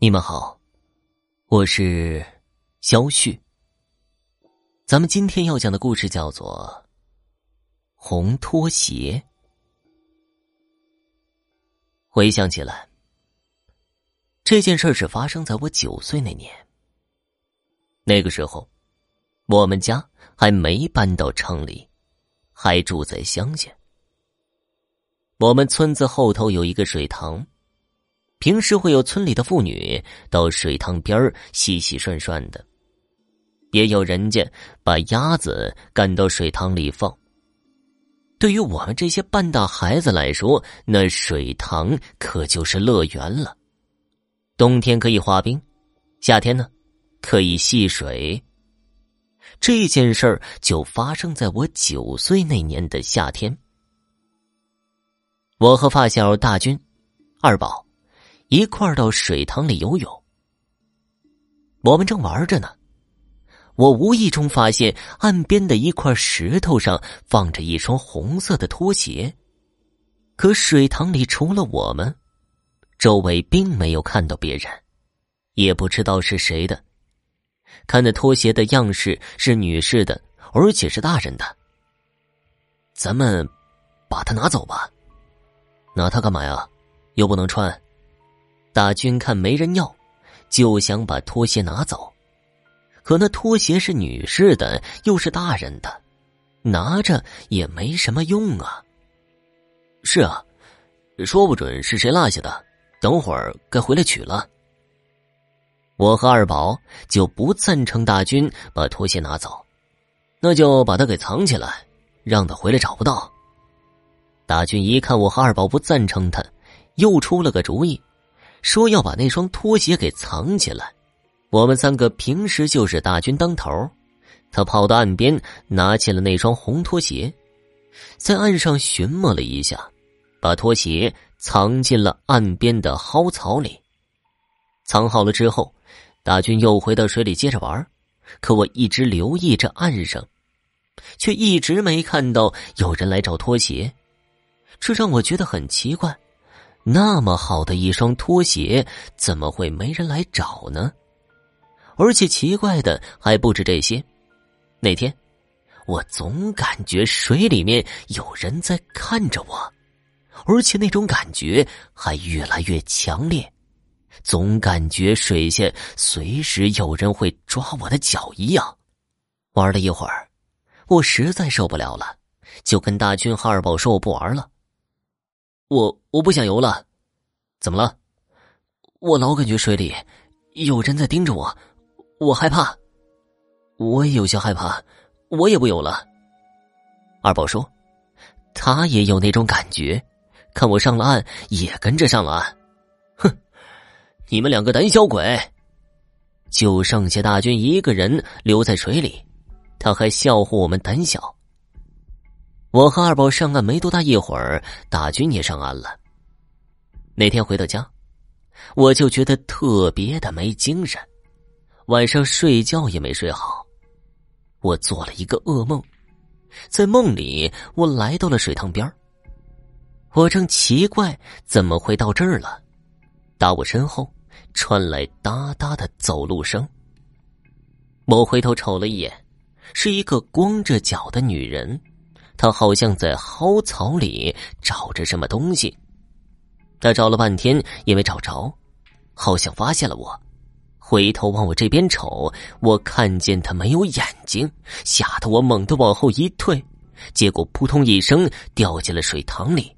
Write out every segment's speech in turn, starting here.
你们好，我是肖旭。咱们今天要讲的故事叫做《红拖鞋》。回想起来，这件事是发生在我九岁那年。那个时候，我们家还没搬到城里，还住在乡下。我们村子后头有一个水塘。平时会有村里的妇女到水塘边洗洗涮涮的，也有人家把鸭子赶到水塘里放。对于我们这些半大孩子来说，那水塘可就是乐园了。冬天可以滑冰，夏天呢可以戏水。这件事儿就发生在我九岁那年的夏天。我和发小大军、二宝。一块儿到水塘里游泳，我们正玩着呢。我无意中发现岸边的一块石头上放着一双红色的拖鞋，可水塘里除了我们，周围并没有看到别人，也不知道是谁的。看那拖鞋的样式是女士的，而且是大人的。咱们把它拿走吧，拿它干嘛呀？又不能穿。大军看没人要，就想把拖鞋拿走，可那拖鞋是女士的，又是大人的，拿着也没什么用啊。是啊，说不准是谁落下的，等会儿该回来取了。我和二宝就不赞成大军把拖鞋拿走，那就把它给藏起来，让他回来找不到。大军一看我和二宝不赞成他，又出了个主意。说要把那双拖鞋给藏起来。我们三个平时就是大军当头，他跑到岸边，拿起了那双红拖鞋，在岸上寻摸了一下，把拖鞋藏进了岸边的蒿草里。藏好了之后，大军又回到水里接着玩。可我一直留意着岸上，却一直没看到有人来找拖鞋，这让我觉得很奇怪。那么好的一双拖鞋，怎么会没人来找呢？而且奇怪的还不止这些。那天，我总感觉水里面有人在看着我，而且那种感觉还越来越强烈，总感觉水下随时有人会抓我的脚一样。玩了一会儿，我实在受不了了，就跟大军和二宝说：“我不玩了。”我我不想游了，怎么了？我老感觉水里有人在盯着我，我害怕。我也有些害怕，我也不游了。二宝说，他也有那种感觉，看我上了岸，也跟着上了岸。哼，你们两个胆小鬼！就剩下大军一个人留在水里，他还笑话我们胆小。我和二宝上岸没多大一会儿，大军也上岸了。那天回到家，我就觉得特别的没精神，晚上睡觉也没睡好。我做了一个噩梦，在梦里我来到了水塘边我正奇怪怎么会到这儿了，打我身后传来哒哒的走路声。我回头瞅了一眼，是一个光着脚的女人。他好像在蒿草里找着什么东西，他找了半天也没找着，好像发现了我，回头往我这边瞅，我看见他没有眼睛，吓得我猛地往后一退，结果扑通一声掉进了水塘里。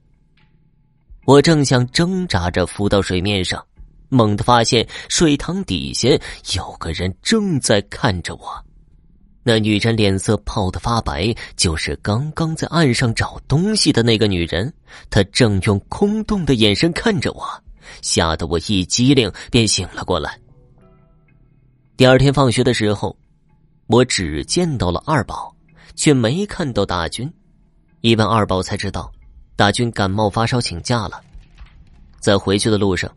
我正想挣扎着浮到水面上，猛地发现水塘底下有个人正在看着我。那女人脸色泡得发白，就是刚刚在岸上找东西的那个女人。她正用空洞的眼神看着我，吓得我一激灵，便醒了过来。第二天放学的时候，我只见到了二宝，却没看到大军。一问二宝才知道，大军感冒发烧请假了。在回去的路上，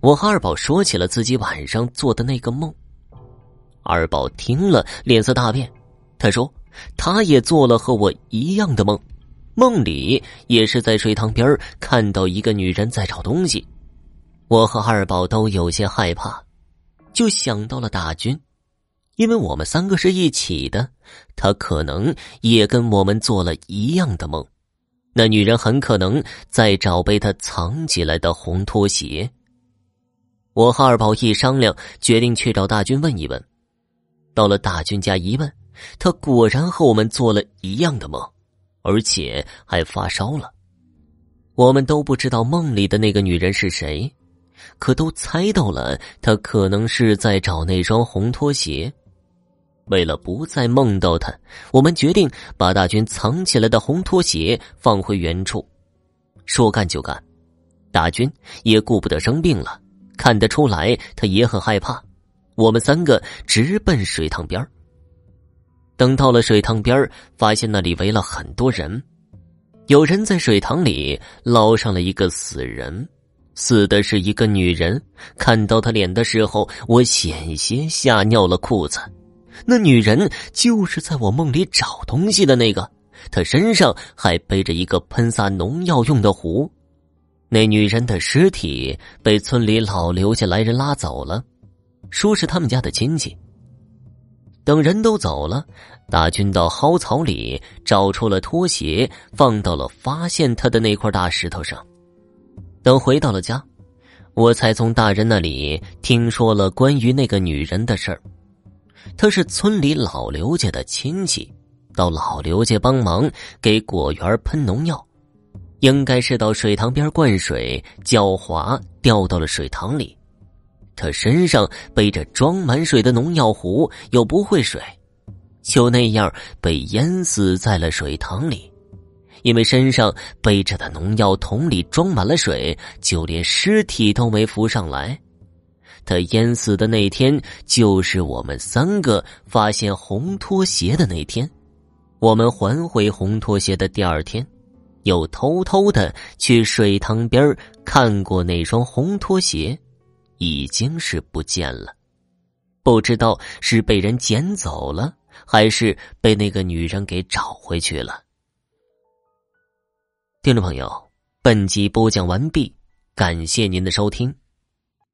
我和二宝说起了自己晚上做的那个梦。二宝听了，脸色大变。他说：“他也做了和我一样的梦，梦里也是在水塘边看到一个女人在找东西。”我和二宝都有些害怕，就想到了大军，因为我们三个是一起的，他可能也跟我们做了一样的梦。那女人很可能在找被他藏起来的红拖鞋。我和二宝一商量，决定去找大军问一问。到了大军家一问，他果然和我们做了一样的梦，而且还发烧了。我们都不知道梦里的那个女人是谁。可都猜到了，他可能是在找那双红拖鞋。为了不再梦到他，我们决定把大军藏起来的红拖鞋放回原处。说干就干，大军也顾不得生病了，看得出来他也很害怕。我们三个直奔水塘边等到了水塘边发现那里围了很多人，有人在水塘里捞上了一个死人。死的是一个女人，看到她脸的时候，我险些吓尿了裤子。那女人就是在我梦里找东西的那个，她身上还背着一个喷洒农药用的壶。那女人的尸体被村里老刘家来人拉走了，说是他们家的亲戚。等人都走了，大军到蒿草里找出了拖鞋，放到了发现他的那块大石头上。等回到了家，我才从大人那里听说了关于那个女人的事儿。她是村里老刘家的亲戚，到老刘家帮忙给果园喷农药，应该是到水塘边灌水，狡猾掉到了水塘里。他身上背着装满水的农药壶，又不会水，就那样被淹死在了水塘里。因为身上背着的农药桶里装满了水，就连尸体都没浮上来。他淹死的那天，就是我们三个发现红拖鞋的那天。我们还回红拖鞋的第二天，又偷偷的去水塘边看过那双红拖鞋，已经是不见了。不知道是被人捡走了，还是被那个女人给找回去了。听众朋友，本集播讲完毕，感谢您的收听。